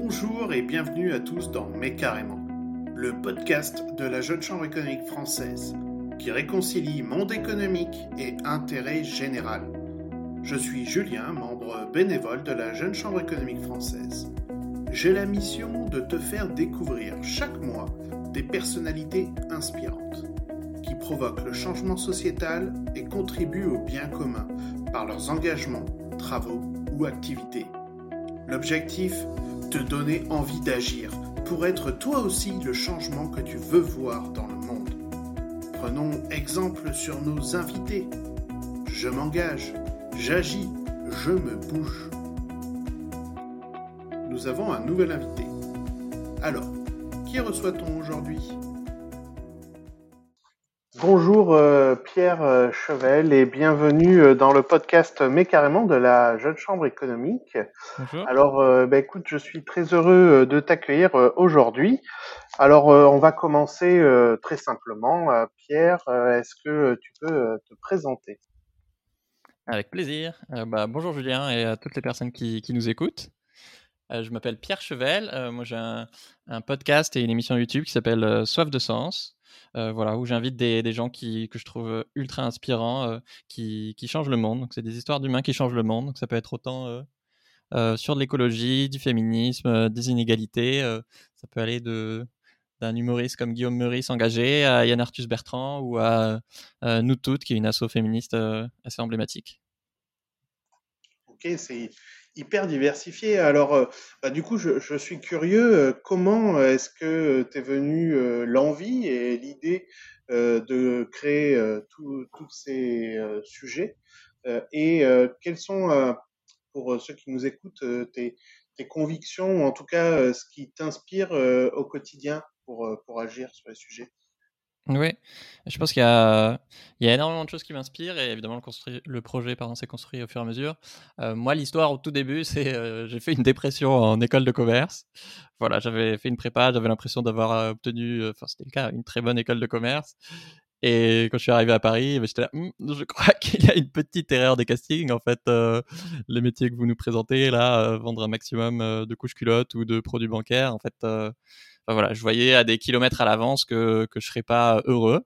Bonjour et bienvenue à tous dans Mais carrément, le podcast de la Jeune Chambre économique française qui réconcilie monde économique et intérêt général. Je suis Julien, membre bénévole de la Jeune Chambre économique française. J'ai la mission de te faire découvrir chaque mois des personnalités inspirantes qui provoquent le changement sociétal et contribuent au bien commun par leurs engagements, travaux ou activités. L'objectif Te donner envie d'agir pour être toi aussi le changement que tu veux voir dans le monde. Prenons exemple sur nos invités. Je m'engage, j'agis, je me bouge. Nous avons un nouvel invité. Alors, qui reçoit-on aujourd'hui? Bonjour euh, Pierre euh, Chevel et bienvenue euh, dans le podcast Mais carrément de la Jeune Chambre économique. Bonjour. Alors bah, écoute, je suis très heureux de t'accueillir aujourd'hui. Alors on va commencer très simplement. Pierre, est-ce que tu peux te présenter? Avec plaisir. bah, bonjour Julien et à toutes les personnes qui, qui nous écoutent. je m'appelle Pierre Chevel. moi j'ai un, un, podcast et une émission YouTube qui s'appelle Soif de sens. Euh, voilà, où j'invite des, gens qui, que je trouve euh, ultra inspirants, euh, qui, qui, changent le monde. C'est des histoires d'humains qui changent le monde. Donc, ça peut être autant sur de l'écologie, du féminisme, des inégalités. ça peut aller de d'un humoriste comme Guillaume Meurice engagé à Yann Arthus Bertrand ou à Nous Toutes, qui est une asso féministe assez emblématique. Ok, c'est hyper diversifié. Alors, euh, bah, du coup, je, suis curieux, euh, comment est-ce que t'es venu euh, l'envie et l'idée de créer tous ces sujets et quelles sont, pour ceux qui nous écoutent, tes, tes convictions ou en tout cas ce qui t'inspire au quotidien pour, pour agir sur les sujets? Oui, je pense qu'il y y a énormément de choses qui m'inspirent et évidemment le, le projet s'est construit au fur et à mesure. Euh, moi, l'histoire au tout début, c'est euh, j'ai fait une dépression en école de commerce. Voilà, j'avais fait une prépa, j'avais l'impression d'avoir euh, obtenu, enfin c'était le cas, une très bonne école de commerce. Et quand je suis arrivé à Paris, ben, j'étais là, «Hum, je crois qu'il y a une petite erreur des castings. En fait, les métiers que vous nous présentez, là, vendre un maximum de couches culottes ou de produits bancaires, en fait, voilà, je voyais à des kilomètres à l'avance que, que je serais pas heureux.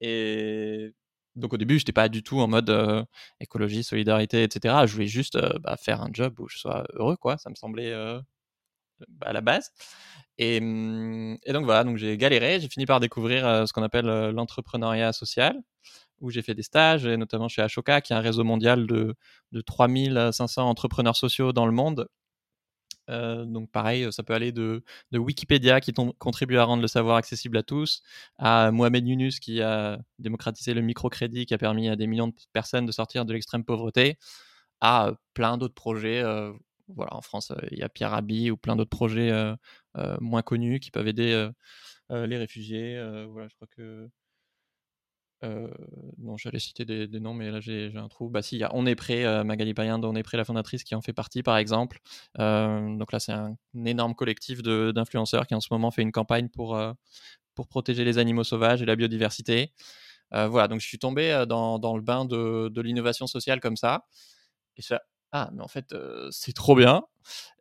Et donc au début, je n'étais pas du tout en mode euh, écologie, solidarité, etc. Je voulais juste euh, bah, faire un job où je sois heureux, quoi. Ça me semblait euh, à la base. Et, hum, et, donc voilà, donc j'ai galéré. J'ai fini par découvrir ce qu'on appelle l'entrepreneuriat social, où j'ai fait des stages, notamment chez Ashoka, qui est un réseau mondial de 3500 entrepreneurs sociaux dans le monde euh, donc pareil, ça peut aller de, Wikipédia qui contribue à rendre le savoir accessible à tous, à Mohamed Yunus qui a démocratisé le microcrédit, qui a permis à des millions de personnes de sortir de l'extrême pauvreté, à plein d'autres projets. Euh, voilà, en France, il y a Pierre Rabhi ou plein d'autres projets euh, moins connus qui peuvent aider les réfugiés. voilà, je crois que euh, j'allais citer des, noms, mais là j'ai un trou. Bah si, y a On est prêt, euh, Magali Payen On est prêt, la fondatrice, qui en fait partie, par exemple. Euh, donc là, c'est un, énorme collectif d'influenceurs qui en ce moment fait une campagne pour, pour protéger les animaux sauvages et la biodiversité. voilà, donc je suis tombé dans, le bain de, de l'innovation sociale comme ça. Et ça, ah, mais en fait, c'est trop bien.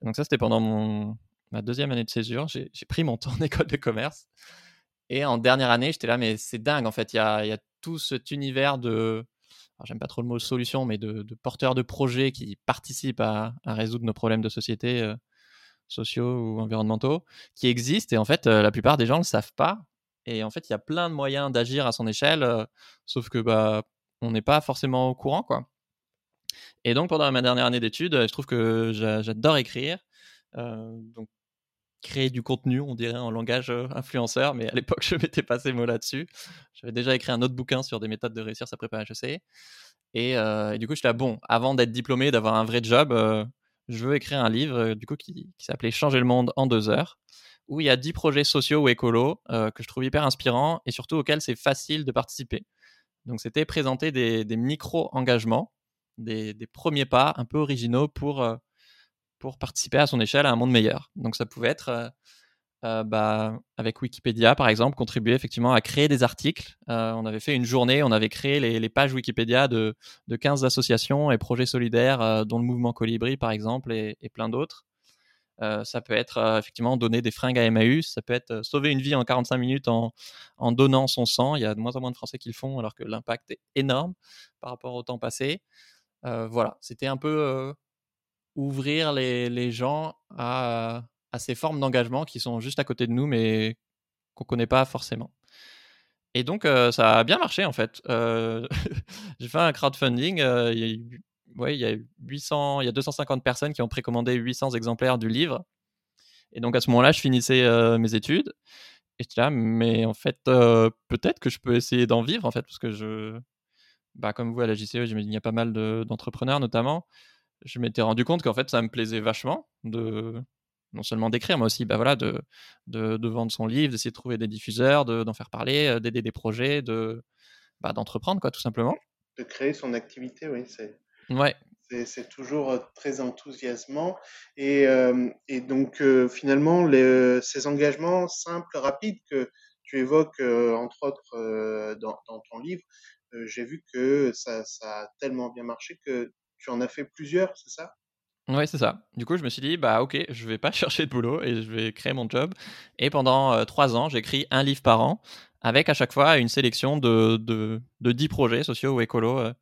donc ça, c'était pendant ma deuxième année de césure. J'ai pris mon temps en école de commerce. Et en dernière année, j'étais là, mais c'est dingue, en fait. Il y a, tout cet univers de, j'aime pas trop le mot solution, mais de, porteurs de projets qui participent à, résoudre nos problèmes de société euh, sociaux ou environnementaux, qui existent. Et en fait, euh, la plupart des gens ne le savent pas. Et en fait, il y a plein de moyens d'agir à son échelle, euh, sauf que bah, on n'est pas forcément au courant, quoi. Et donc, pendant ma dernière année d'études, je trouve que j'adore écrire. donc, créer du contenu, on dirait en langage euh, influenceur, mais à l'époque, je mettais pas ces mots là-dessus. J'avais déjà écrit un autre bouquin sur des méthodes de réussir sa prépa HEC. Et, euh, et du coup, je suis là, bon, avant d'être diplômé, d'avoir un vrai job, euh, je veux écrire un livre du coup qui, s'appelait Changer le monde en deux heures, où il y a dix projets sociaux ou écolos que je trouve hyper inspirants et surtout auxquels c'est facile de participer. Donc, c'était présenter des, micro-engagements, des, premiers pas un peu originaux pour pour participer à son échelle à un monde meilleur. Donc ça pouvait être, euh, euh, bah, avec Wikipédia par exemple, contribuer effectivement à créer des articles. Euh, on avait fait une journée, on avait créé les, pages Wikipédia de, de, 15 associations et projets solidaires, dont le mouvement Colibri par exemple, et, plein d'autres. ça peut être effectivement donner des fringues à Emmaüs, ça peut être sauver une vie en 45 minutes en, en, donnant son sang. Il y a de moins en moins de Français qui le font alors que l'impact est énorme par rapport au temps passé. voilà, c'était un peu ouvrir les, gens à, ces formes d'engagement qui sont juste à côté de nous mais qu'on connaît pas forcément. Et donc, ça a bien marché en fait. J'ai fait un crowdfunding. ouais, il y a 800, il y a 250 personnes qui ont précommandé 800 exemplaires du livre. Et donc à ce moment-là, je finissais mes études. Et là, mais en fait, peut-être que je peux essayer d'en vivre en fait, parce que je, bah, comme vous à la JCE, j'imagine qu'il y a pas mal d'entrepreneurs notamment. Je m'étais rendu compte qu'en fait, ça me plaisait vachement de non seulement d'écrire, mais aussi bah, voilà, de, de, vendre son livre, d'essayer de trouver des diffuseurs, d'en faire parler, d'aider des projets, de bah, d'entreprendre quoi, tout simplement. De créer son activité, oui, c'est Ouais. C'est toujours très enthousiasmant. Et, et donc, finalement, les, ces engagements simples, rapides que tu évoques, entre autres, dans, dans, ton livre, j'ai vu que ça, ça, a tellement bien marché que tu en as fait plusieurs, c'est ça? Ouais, c'est ça. Du coup, je me suis dit, bah ok, je vais pas chercher de boulot et je vais créer mon job. Et pendant trois ans, j'écris un livre par an, avec à chaque fois une sélection de, de, de 10 projets sociaux ou écolos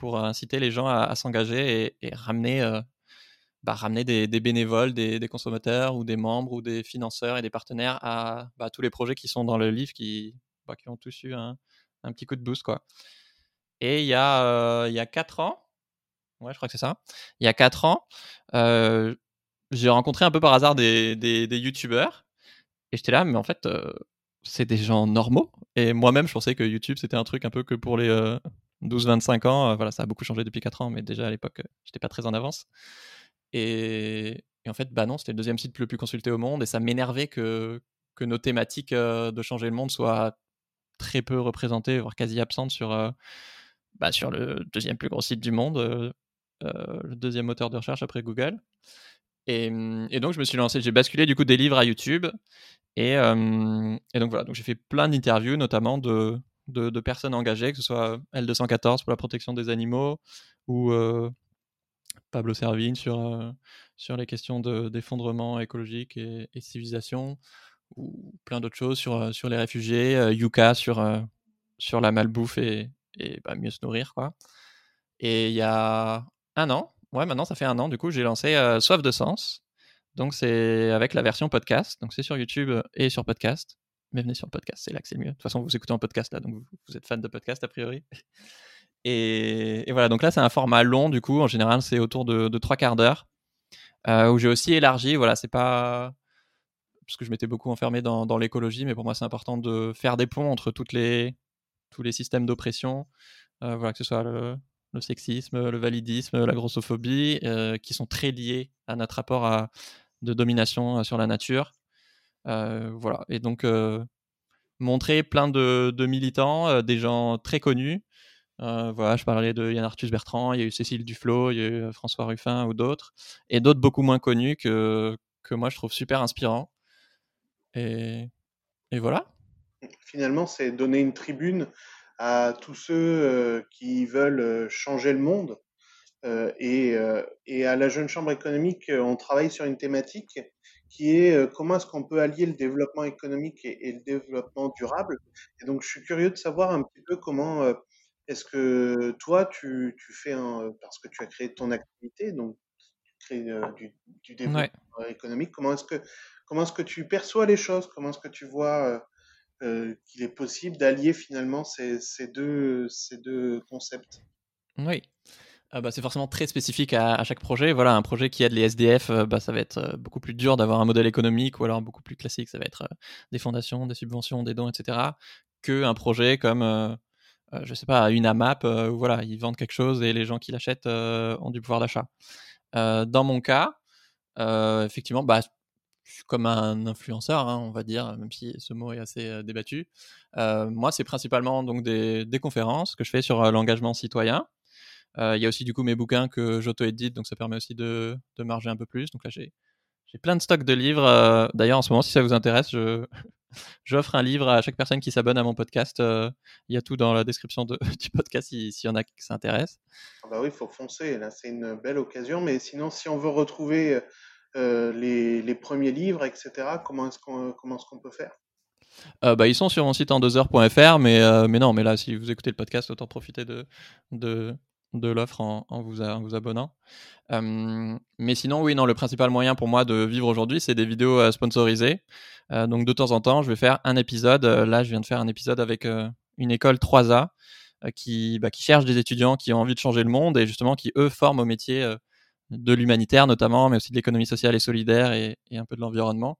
pour inciter les gens à, s'engager et, ramener, euh, bah, ramener des, bénévoles, des, consommateurs ou des membres ou des financeurs et des partenaires à bah, tous les projets qui sont dans le livre qui, bah, qui ont tous eu un, petit coup de boost. Quoi. Et il y, a, euh, il y a 4 ans, ouais, je crois que c'est ça, il y a 4 ans, euh, j'ai rencontré un peu par hasard des, des, des youtubeurs et j'étais là, mais en fait, c'est des gens normaux. Et moi-même, je pensais que YouTube, c'était un truc un peu que pour les, 12-25 ans. Euh, voilà, ça a beaucoup changé depuis 4 ans, mais déjà à l'époque, euh, j'étais pas très en avance. Et, en fait, bah non, c'était le deuxième site le plus consulté au monde, et ça m'énervait que, que nos thématiques euh, de changer le monde soient très peu représentées, voire quasi absentes sur, bah, sur le deuxième plus gros site du monde, le deuxième moteur de recherche après Google. Et, et, donc, je me suis lancé, j'ai basculé du coup des livres à YouTube. Et, et donc voilà, donc j'ai fait plein d'interviews, notamment de, de, personnes engagées, que ce soit L214 pour la protection des animaux ou euh, Pablo Servigne sur, euh, sur les questions d'effondrement écologique et, civilisation, ou plein d'autres choses sur, euh, sur les réfugiés, Yuka sur, sur la malbouffe et, et bah, mieux se nourrir. Quoi. Et il y a un an, ouais, maintenant ça fait un an, du coup, j'ai lancé Soif de Sens. Donc c'est avec la version podcast, donc c'est sur YouTube et sur podcast mais venez sur podcast, c'est là que c'est mieux. De toute façon, vous écoutez un podcast là, donc vous, êtes fan de podcast a priori. Et, voilà, donc là, c'est un format long, du coup, en général, c'est autour de, trois quarts d'heure, euh, où j'ai aussi élargi. Voilà, c'est pas. Parce que je m'étais beaucoup enfermé dans, l'écologie, mais pour moi, c'est important de faire des ponts entre toutes les, tous les systèmes d'oppression, euh, voilà, que ce soit le, sexisme, le validisme, la grossophobie, euh, qui sont très liés à notre rapport à, de domination sur la nature. Euh, voilà. Et donc, euh, montrer plein de, militants, euh, des gens très connus. voilà, je parlais de Yann Arthus Bertrand, il y a eu Cécile Duflo, il y a eu François Ruffin ou d'autres, et d'autres beaucoup moins connus que, que moi je trouve super inspirants. Et, et voilà. Finalement, c'est donner une tribune à tous ceux qui veulent changer le monde. et, et, à la Jeune Chambre économique, on travaille sur une thématique qui est euh, comment est-ce qu'on peut allier le développement économique et, le développement durable. Et donc, je suis curieux de savoir un petit peu comment euh, est-ce que toi, tu, tu fais un, parce que tu as créé ton activité, donc tu crées euh, du, du, développement économique, comment est-ce que, comment est-ce que tu perçois les choses, comment est-ce que tu vois qu'il est possible d'allier finalement ces, deux, concepts Oui. Ah bah, c'est forcément très spécifique à, chaque projet. Voilà, un projet qui aide les SDF, euh, bah, ça va être euh, beaucoup plus dur d'avoir un modèle économique, ou alors beaucoup plus classique, ça va être euh, des fondations, des subventions, des dons, etc. Qu'un projet comme, je sais pas, une AMAP, où voilà, ils vendent quelque chose et les gens qui l'achètent ont du pouvoir d'achat. dans mon cas, effectivement, bah, comme un influenceur, hein, on va dire, même si ce mot est assez débattu. moi, c'est principalement donc des, conférences que je fais sur l'engagement citoyen. Il y a aussi du coup mes bouquins que j'auto-édite, donc ça permet aussi de, de marger un peu plus. Donc là, j'ai plein de stocks de livres. D'ailleurs, en ce moment, si ça vous intéresse, j'offre un livre à chaque personne qui s'abonne à mon podcast. Il y a tout dans la description de, du podcast s'il y en a qui s'intéressent. Ah bah oui, il faut foncer. Là, c'est une belle occasion. Mais sinon, si on veut retrouver les, les, premiers livres, etc. Comment est-ce qu'on comment est-ce qu'on peut faire? Bah, ils sont sur mon site en 2heures.fr, mais, mais non, mais là, si vous écoutez le podcast, autant profiter de, l'offre en, vous, abonnant. mais sinon, oui, non, le principal moyen pour moi de vivre aujourd'hui, c'est des vidéos euh, sponsorisées. Euh, donc de temps en temps, je vais faire un épisode. Euh, là, je viens de faire un épisode avec une école 3A qui, bah, qui cherche des étudiants qui ont envie de changer le monde et justement qui, eux, forment au métier de l'humanitaire notamment, mais aussi de l'économie sociale et solidaire et, un peu de l'environnement.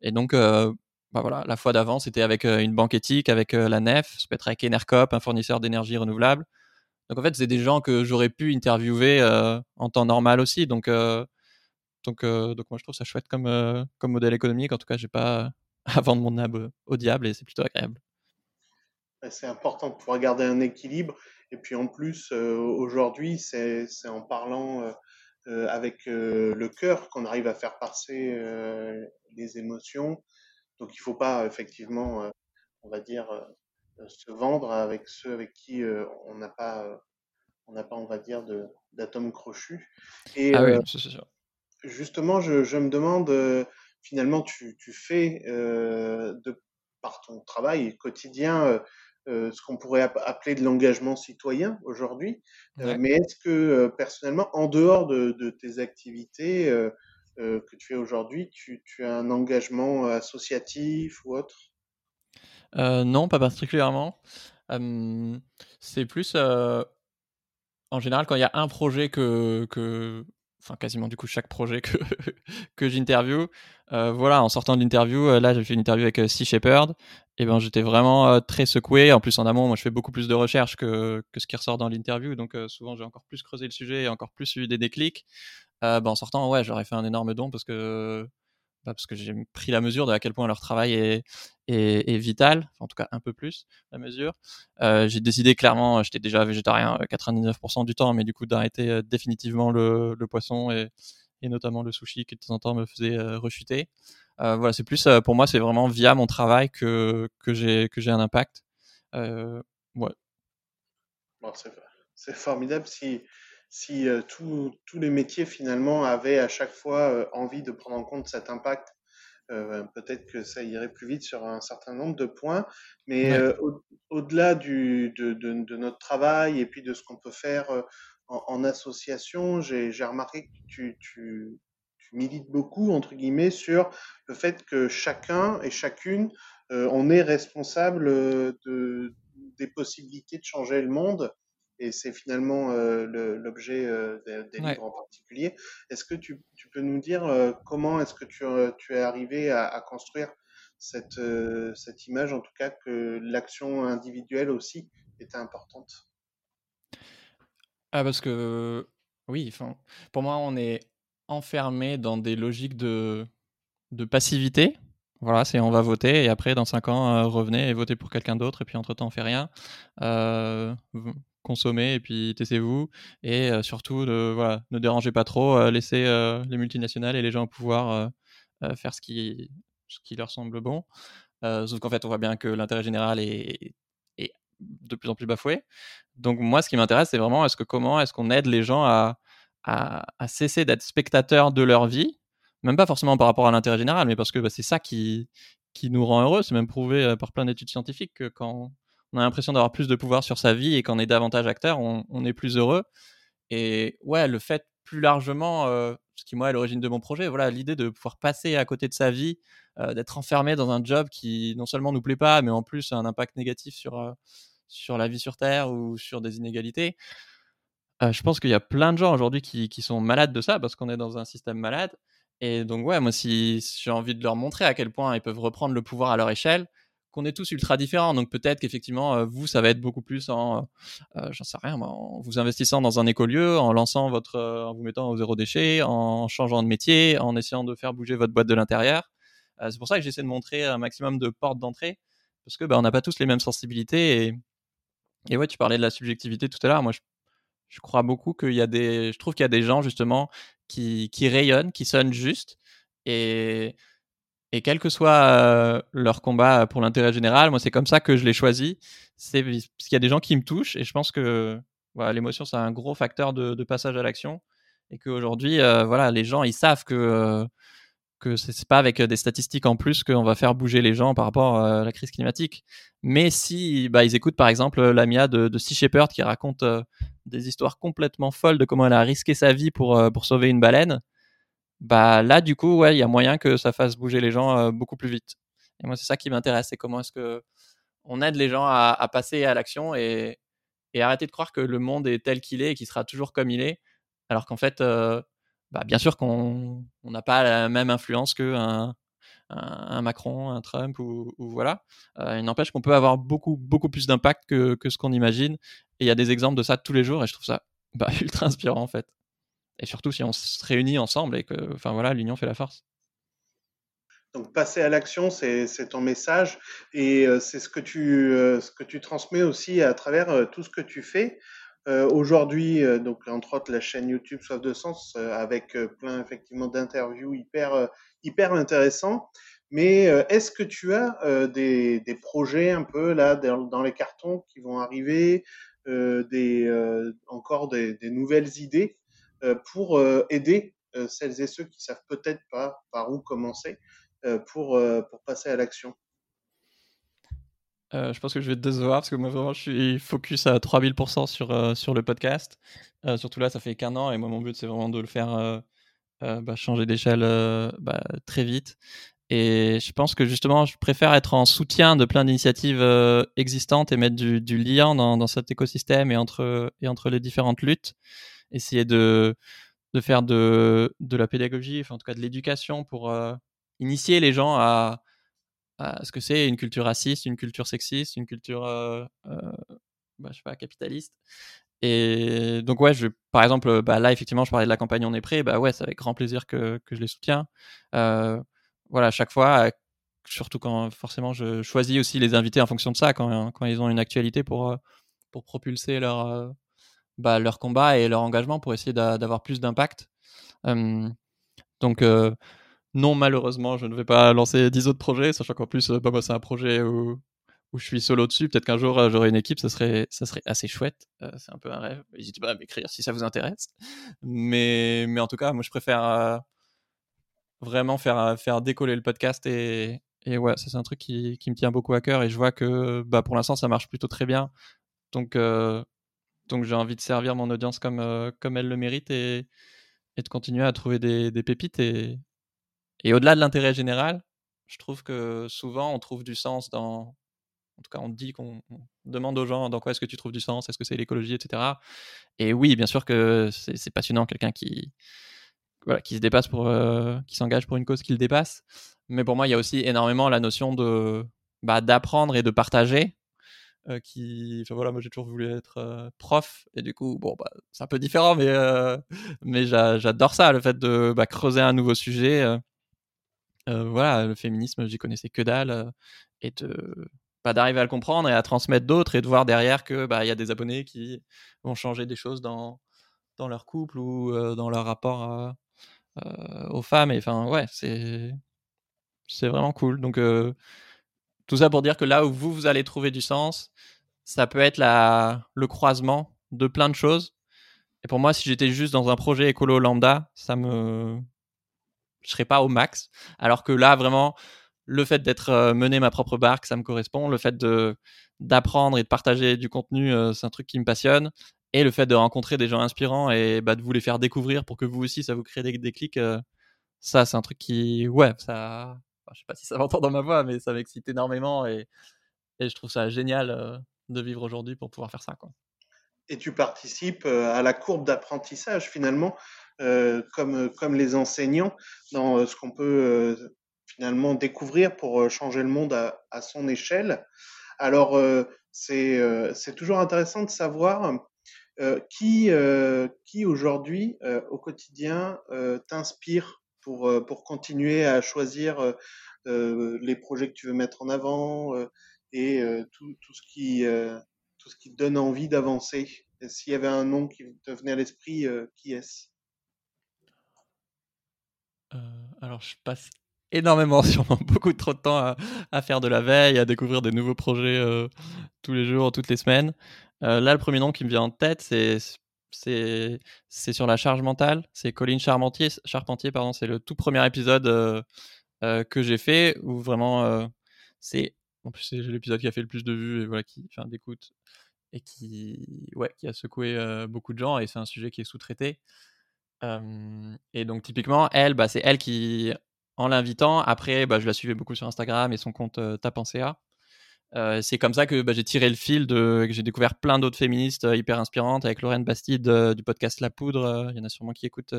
Et donc, bah voilà, la fois d'avant, c'était avec une banque éthique, avec la NEF, ça peut être avec Enercop, un fournisseur d'énergie renouvelable. Donc en fait, c'est des gens que j'aurais pu interviewer euh, en temps normal aussi. Donc, euh, donc, euh, donc moi, je trouve ça chouette comme, comme modèle économique. En tout cas, j'ai pas à vendre mon âme au diable et c'est plutôt agréable. C'est important de pouvoir garder un équilibre. Et puis en plus, aujourd'hui, c'est en parlant avec le cœur qu'on arrive à faire passer les émotions. Donc il ne faut pas effectivement, on va dire, euh, se vendre avec ceux avec qui euh, on n'a pas, euh, on n'a pas, on va dire, d'atomes crochus. Et ah oui, c'est sûr. Justement, je, je, me demande, finalement, tu, tu fais de, par ton travail quotidien ce qu'on pourrait appeler de l'engagement citoyen aujourd'hui. mais est-ce que personnellement, en dehors de, de tes activités que tu fais aujourd'hui, tu, tu, as un engagement associatif ou autre? Euh, non, pas particulièrement. c'est plus en général quand il y a un projet que, que enfin quasiment du coup chaque projet que, que j'interview. voilà, en sortant de l'interview, là j'ai fait une interview avec Sea Shepherd, et ben j'étais vraiment très secoué. En plus en amont, moi je fais beaucoup plus de recherches que, que ce qui ressort dans l'interview, donc souvent j'ai encore plus creusé le sujet et encore plus eu des déclics. Ben, en sortant, ouais, j'aurais fait un énorme don parce que parce que j'ai pris la mesure de à quel point leur travail est, vital, en tout cas un peu plus la mesure. Euh, j'ai décidé clairement, j'étais déjà végétarien 99% euh, du temps, mais du coup d'arrêter euh, définitivement le, poisson et, notamment le sushi qui de temps en temps me faisait rechuter. voilà, c'est plus pour moi, c'est vraiment via mon travail que, j'ai un impact. ouais. C'est formidable si si euh, tous les métiers finalement avaient à chaque fois euh, envie de prendre en compte cet impact, euh, peut-être que ça irait plus vite sur un certain nombre de points. Mais au-delà de, de, notre travail et puis de ce qu'on peut faire en, association, j'ai remarqué que tu, tu, tu, milites beaucoup, entre guillemets, sur le fait que chacun et chacune, on est responsable de, des possibilités de changer le monde et c'est finalement euh, l'objet euh, des, livres en particulier. Est-ce que tu, tu, peux nous dire euh, comment est-ce que tu, tu, es arrivé à, à construire cette, cette, image, en tout cas que l'action individuelle aussi était importante? Ah parce que oui, enfin, pour moi on est enfermé dans des logiques de, de passivité. Voilà, c'est on va voter et après dans 5 ans revenez et votez pour quelqu'un d'autre et puis entre temps on fait rien. Euh, consommez et puis taisez-vous et surtout ne, voilà, ne dérangez pas trop, laissez les multinationales et les gens pouvoir faire ce qui, ce qui leur semble bon. sauf qu'en fait, on voit bien que l'intérêt général est, est, de plus en plus bafoué. Donc moi, ce qui m'intéresse, c'est vraiment est-ce que comment est-ce qu'on aide les gens à, à, à cesser d'être spectateurs de leur vie, même pas forcément par rapport à l'intérêt général, mais parce que bah, c'est ça qui, qui nous rend heureux. C'est même prouvé par plein d'études scientifiques que quand on a l'impression d'avoir plus de pouvoir sur sa vie et qu'on est davantage acteur, on, est plus heureux. Et ouais, le fait plus largement, euh, ce qui moi est l'origine de mon projet, voilà, l'idée de pouvoir passer à côté de sa vie, euh, d'être enfermé dans un job qui non seulement nous plaît pas, mais en plus a un impact négatif sur, euh, sur la vie sur Terre ou sur des inégalités. je pense qu'il y a plein de gens aujourd'hui qui, qui, sont malades de ça parce qu'on est dans un système malade. Et donc ouais, moi si j'ai envie de leur montrer à quel point ils peuvent reprendre le pouvoir à leur échelle, qu'on est tous ultra différents. Donc peut-être qu'effectivement, euh, vous, ça va être beaucoup plus en, euh, j'en sais rien, en vous investissant dans un écolieu, en lançant votre, euh, en vous mettant au zéro déchet, en changeant de métier, en essayant de faire bouger votre boîte de l'intérieur. c'est pour ça que j'essaie de montrer un maximum de portes d'entrée, parce que bah, on n'a pas tous les mêmes sensibilités. Et, et ouais, tu parlais de la subjectivité tout à l'heure. Moi, je, je crois beaucoup qu'il y a des, je trouve qu'il y a des gens justement qui, qui rayonnent, qui sonnent juste. Et et quel que soit euh, leur combat pour l'intérêt général, moi c'est comme ça que je l'ai choisi. C'est parce qu'il y a des gens qui me touchent et je pense que l'émotion c'est un gros facteur de, passage à l'action. et qu'aujourd'hui, voilà, les gens, ils savent que que c'est pas avec des statistiques en plus qu'on va faire bouger les gens par rapport à la crise climatique. Mais si bah, ils écoutent par exemple l'AMIA de, de Sea Shepherd qui raconte des histoires complètement folles de comment elle a risqué sa vie pour, pour sauver une baleine, bah là du coup, ouais, il y a moyen que ça fasse bouger les gens beaucoup plus vite. Et moi, c'est ça qui m'intéresse, c'est comment est-ce que on aide les gens à, passer à l'action et, arrêter de croire que le monde est tel qu'il est et qu'il sera toujours comme il est, alors qu'en fait, bah, bien sûr qu'on n'a pas la même influence qu'un un, Macron, un Trump ou, voilà. Euh, il n'empêche qu'on peut avoir beaucoup, beaucoup plus d'impact que, que, ce qu'on imagine. Et il y a des exemples de ça tous les jours et je trouve ça bah, ultra inspirant en fait. Et surtout si on se réunit ensemble et que, enfin voilà, l'union fait la force. Donc passer à l'action, c'est ton message et euh, c'est ce que tu euh, ce que tu transmets aussi à travers tout ce que tu fais. Euh, aujourd'hui, euh, donc entre autres la chaîne YouTube Soif de Sens, euh, avec plein effectivement d'interviews hyper hyper intéressants. Mais est-ce que tu as des, des, projets un peu là dans, les cartons qui vont arriver, des, encore des, nouvelles idées? Pour aider celles et ceux qui savent peut-être pas par où commencer pour, pour passer à l'action euh, je pense que je vais te décevoir parce que moi vraiment je suis focus à 3000% sur, euh, sur le podcast. Euh, surtout là, ça fait qu'un an et moi mon but c'est vraiment de le faire bah, changer d'échelle bah, très vite. Et je pense que justement, je préfère être en soutien de plein d'initiatives existantes et mettre du, du lien dans, dans, cet écosystème et entre, et entre les différentes luttes. Essayer de, de faire de, de la pédagogie, en tout cas de l'éducation pour initier les gens à, ce que c'est une culture raciste, une culture sexiste, une culture, euh, euh, bah, je sais pas, capitaliste. Et donc ouais, je, par exemple, bah, là effectivement, je parlais de la campagne On est prêt, bah ouais, c'est avec grand plaisir que, que je les soutiens. Euh, voilà, à chaque fois, surtout quand forcément je choisis aussi les invités en fonction de ça, quand, quand ils ont une actualité pour, pour propulser leur, bah, leur combat et leur engagement pour essayer d'avoir plus d'impact. donc non, malheureusement, je ne vais pas lancer 10 autres projets, sachant qu'en plus, euh, bah, c'est un projet où, où, je suis solo dessus. Peut-être qu'un jour, euh, j'aurai une équipe, ça serait, ça serait assez chouette. Euh, c'est un peu un rêve. N'hésitez pas à m'écrire si ça vous intéresse. Mais, mais en tout cas, moi, je préfère vraiment faire, faire décoller le podcast. Et, et ouais, c'est un truc qui, qui, me tient beaucoup à cœur. Et je vois que bah, pour l'instant, ça marche plutôt très bien. Donc, donc j'ai envie de servir mon audience comme, comme elle le mérite et, de continuer à trouver des, pépites. Et, et au-delà de l'intérêt général, je trouve que souvent on trouve du sens dans. En tout cas, on dit qu'on demande aux gens dans quoi est-ce que tu trouves du sens, est-ce que c'est l'écologie, etc. Et oui, bien sûr que c'est passionnant, quelqu'un qui, voilà, qui se dépasse pour, euh, qui s'engage pour une cause qu'il dépasse. Mais pour moi, il y a aussi énormément la notion de bah, d'apprendre et de partager. Euh, qui, voilà, moi j'ai toujours voulu être euh, prof et du coup, bon, bah, c'est un peu différent, mais mais j'adore ça, le fait de bah, creuser un nouveau sujet voilà, le féminisme, j'y connaissais que dalle, et de, bah, d'arriver à le comprendre et à transmettre d'autres et de voir derrière que bah, y a des abonnés qui vont changer des choses dans, dans leur couple ou dans leur rapport aux femmes. Enfin, ouais, c'est, c'est vraiment cool. Donc, tout ça pour dire que là où vous, vous allez trouver du sens, ça peut être le croisement de plein de choses. Et pour moi, si j'étais juste dans un projet écolo lambda, ça me, je serais pas au max. Alors que là, vraiment, le fait d'être euh, mené ma propre barque, ça me correspond. Le fait d'apprendre et de partager du contenu, euh, c'est un truc qui me passionne. Et le fait de rencontrer des gens inspirants et bah, de vous les faire découvrir pour que vous aussi, ça vous crée des, clics, euh, ça, c'est un truc qui, ouais, ça, je sais pas si ça m'entend dans ma voix, mais ça m'excite énormément et, je trouve ça génial de vivre aujourd'hui pour pouvoir faire ça, quoi. Et tu participes à la courbe d'apprentissage finalement euh, comme, les enseignants dans euh, ce qu'on peut euh, finalement découvrir pour changer le monde à, son échelle. Alors, c'est toujours intéressant de savoir qui aujourd'hui, au quotidien, t'inspire pour, pour continuer à choisir les projets que tu veux mettre en avant et tout, tout, ce qui, tout ce qui te donne envie d'avancer. S'il y avait un nom qui te venait à l'esprit, qui est-ce? Euh, alors, je passe énormément, sûrement beaucoup trop de temps à, faire de la veille, à découvrir des nouveaux projets euh, tous les jours, toutes les semaines. Euh, là, le premier nom qui me vient en tête, c'est c'est sur la charge mentale. C'est Colline Charpentier, Charpentier pardon, c'est le tout premier épisode que j'ai fait où vraiment c'est en plus c'est l'épisode qui a fait le plus de vues et voilà qui enfin d'écoute et qui ouais qui a secoué beaucoup de gens et c'est un sujet qui est sous-traité. et donc typiquement elle bah, c'est elle qui en l'invitant après bah, je la suivais beaucoup sur Instagram et son compte Tapenca euh, c'est comme ça que bah, j'ai tiré le fil, de, que j'ai découvert plein d'autres féministes euh, hyper inspirantes avec Lorraine Bastide euh, du podcast La Poudre. Il y en a sûrement qui écoutent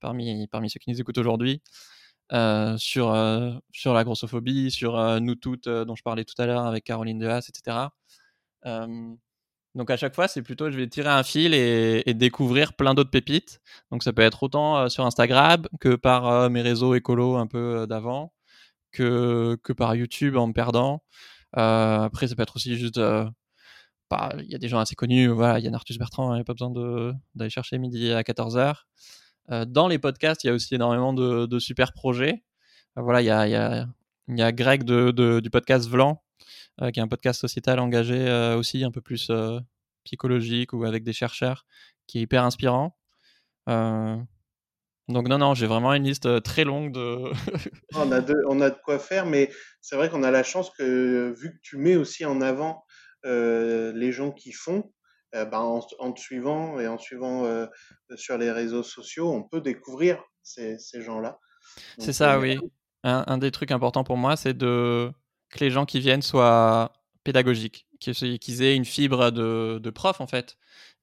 parmi, parmi ceux qui nous écoutent aujourd'hui. sur, sur la grossophobie, sur Nous Toutes, dont je parlais tout à l'heure avec Caroline Dehas, etc. donc à chaque fois, c'est plutôt je vais tirer un fil et, découvrir plein d'autres pépites. Donc ça peut être autant sur Instagram que par mes réseaux écolos un peu d'avant, que, que par YouTube en me perdant. Euh, après, ça peut être aussi juste euh, bah, il y a des gens assez connus, voilà, il y a Arthus Bertrand, il n'y a pas besoin d'aller chercher midi à 14h. Euh, dans les podcasts, il y a aussi énormément de, super projets. voilà, il y a, y, a, y a, Greg de, du podcast Vlan, qui est un podcast sociétal engagé aussi un peu plus psychologique ou avec des chercheurs, qui est hyper inspirant. Donc non, non, j'ai vraiment une liste très longue de... on, a de on a de quoi faire, mais c'est vrai qu'on a la chance que, vu que tu mets aussi en avant les gens qui font, ben, en, te suivant et en suivant sur les réseaux sociaux, on peut découvrir ces, ces gens-là. C'est ça, oui. Un, des trucs importants pour moi, c'est de que les gens qui viennent soient pédagogiques, qu'ils aient une fibre de, de prof en fait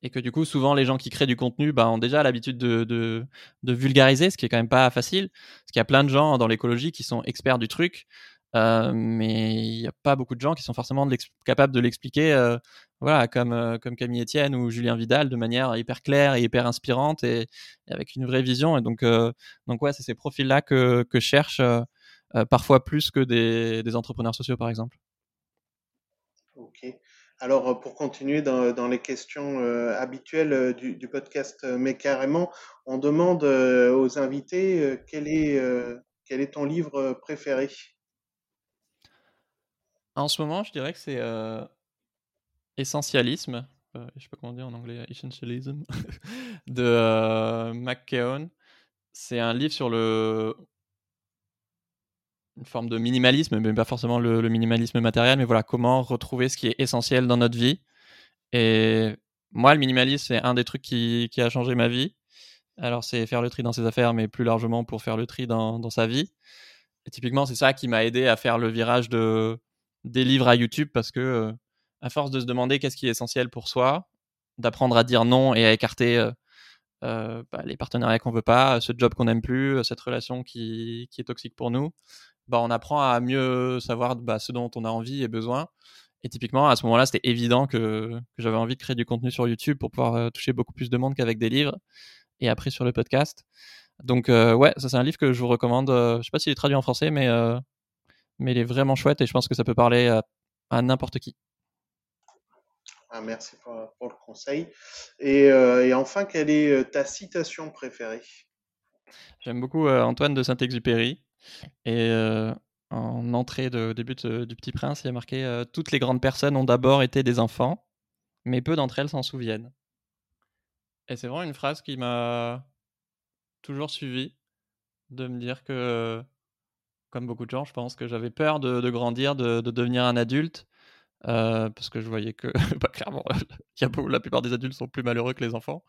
et que du coup souvent les gens qui créent du contenu bah, ont déjà l'habitude de, vulgariser, ce qui est quand même pas facile, parce qu'il y a plein de gens dans l'écologie qui sont experts du truc, euh, mais il n'y a pas beaucoup de gens qui sont forcément capables de l'expliquer, euh, voilà, comme, euh, comme Camille Etienne ou Julien Vidal, de manière hyper claire et hyper inspirante et, avec une vraie vision. Et donc, donc ouais, c'est ces profils-là que, que cherche, parfois plus que des entrepreneurs sociaux, par exemple. Alors, euh, pour continuer dans, les questions euh, habituelles euh, du, podcast Mais carrément, on demande aux invités quel, est, quel est ton livre préféré? En ce moment, je dirais que c'est Essentialisme, je ne sais pas comment dire en anglais, Essentialism, de McKeown. C'est un livre sur le une forme de minimalisme, mais pas forcément le, minimalisme matériel, mais voilà, comment retrouver ce qui est essentiel dans notre vie. Et moi, le minimalisme, c'est un des trucs qui, a changé ma vie. Alors, c'est faire le tri dans ses affaires, mais plus largement pour faire le tri dans, sa vie. Et typiquement, c'est ça qui m'a aidé à faire le virage de, des livres à YouTube, parce que, euh, à force de se demander qu'est-ce qui est essentiel pour soi, d'apprendre à dire non et à écarter euh, bah, les partenariats qu'on veut pas, ce job qu'on n'aime plus, cette relation qui, qui, est toxique pour nous, bah, on apprend à mieux savoir bah, ce dont on a envie et besoin. Et typiquement, à ce moment-là, c'était évident que, j'avais envie de créer du contenu sur YouTube pour pouvoir euh, toucher beaucoup plus de monde qu'avec des livres. Et après sur le podcast. Donc, euh, ouais, ça, c'est un livre que je vous recommande. Euh, je sais pas s'il est traduit en français, mais, mais il est vraiment chouette et je pense que ça peut parler à, n'importe qui. Merci pour, le conseil. Et, et, enfin, quelle est ta citation préférée? J'aime beaucoup Antoine de Saint-Exupéry. Et en entrée de début du Petit Prince, il y a marqué Toutes les grandes personnes ont d'abord été des enfants, mais peu d'entre elles s'en souviennent. Et c'est vraiment une phrase qui m'a toujours suivi, de me dire que, comme beaucoup de gens, je pense que j'avais peur de, grandir, de, devenir un adulte, parce que je voyais que, bah, clairement, la plupart des adultes sont plus malheureux que les enfants.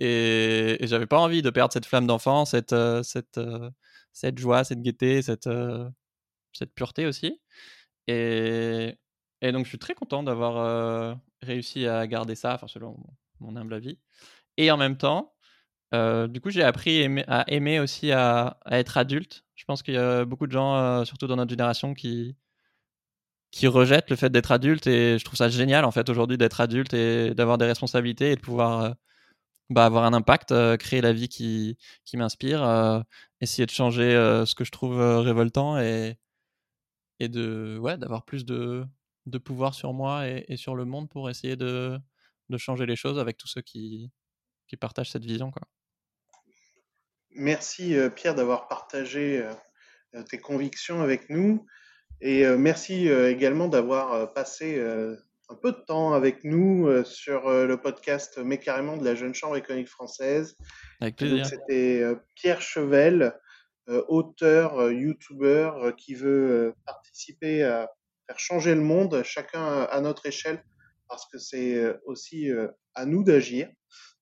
Et, et j'avais pas envie de perdre cette flamme d'enfant, cette, cette, cette joie, cette gaieté, cette, euh, cette pureté aussi. Et, et, donc, je suis très content d'avoir euh, réussi à garder ça, enfin, selon mon, humble avis. Et en même temps, euh, du coup, j'ai appris à aimer aussi à, être adulte. Je pense qu'il y a beaucoup de gens, surtout dans notre génération, qui, qui rejettent le fait d'être adulte. Et je trouve ça génial, en fait, aujourd'hui, d'être adulte et d'avoir des responsabilités et de pouvoir bah, avoir un impact, créer la vie qui, m'inspire, essayer de changer ce que je trouve révoltant et, de ouais d'avoir plus de, pouvoir sur moi et, sur le monde pour essayer de, de changer les choses avec tous ceux qui, qui partagent cette vision. Quoi. Merci Pierre d'avoir partagé tes convictions avec nous et merci également d'avoir passé un peu de temps avec nous sur le podcast Mais carrément de la Jeune Chambre économique française. Avec plaisir. C'était Pierre Chevel, auteur, youtubeur qui veut participer à faire changer le monde, chacun à notre échelle, parce que c'est aussi à nous d'agir.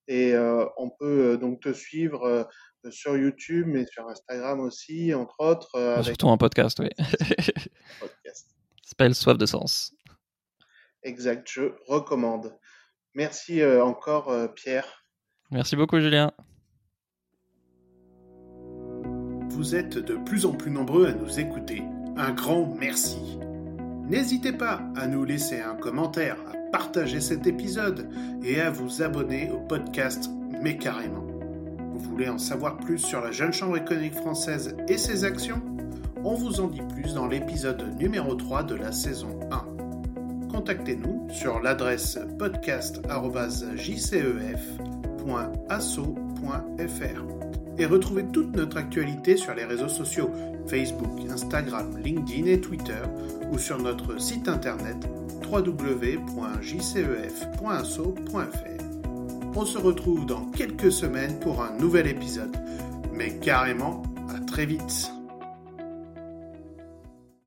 Et on peut donc te suivre sur YouTube, mais sur Instagram aussi, entre autres. Avec... Surtout en podcast, oui. podcast. S'appelle Soif de Sens. Exact, je recommande. Merci encore, Pierre. Merci beaucoup, Julien. Vous êtes de plus en plus nombreux à nous écouter. Un grand merci. N'hésitez pas à nous laisser un commentaire, à partager cet épisode et à vous abonner au podcast Mais carrément. Vous voulez en savoir plus sur la Jeune Chambre économique française et ses actions On vous en dit plus dans l'épisode numéro 3 de la saison 1. Contactez-nous sur l'adresse podcast.jcef.asso.fr et retrouvez toute notre actualité sur les réseaux sociaux Facebook, Instagram, LinkedIn et Twitter ou sur notre site internet www.jcef.asso.fr. On se retrouve dans quelques semaines pour un nouvel épisode. Mais carrément, à très vite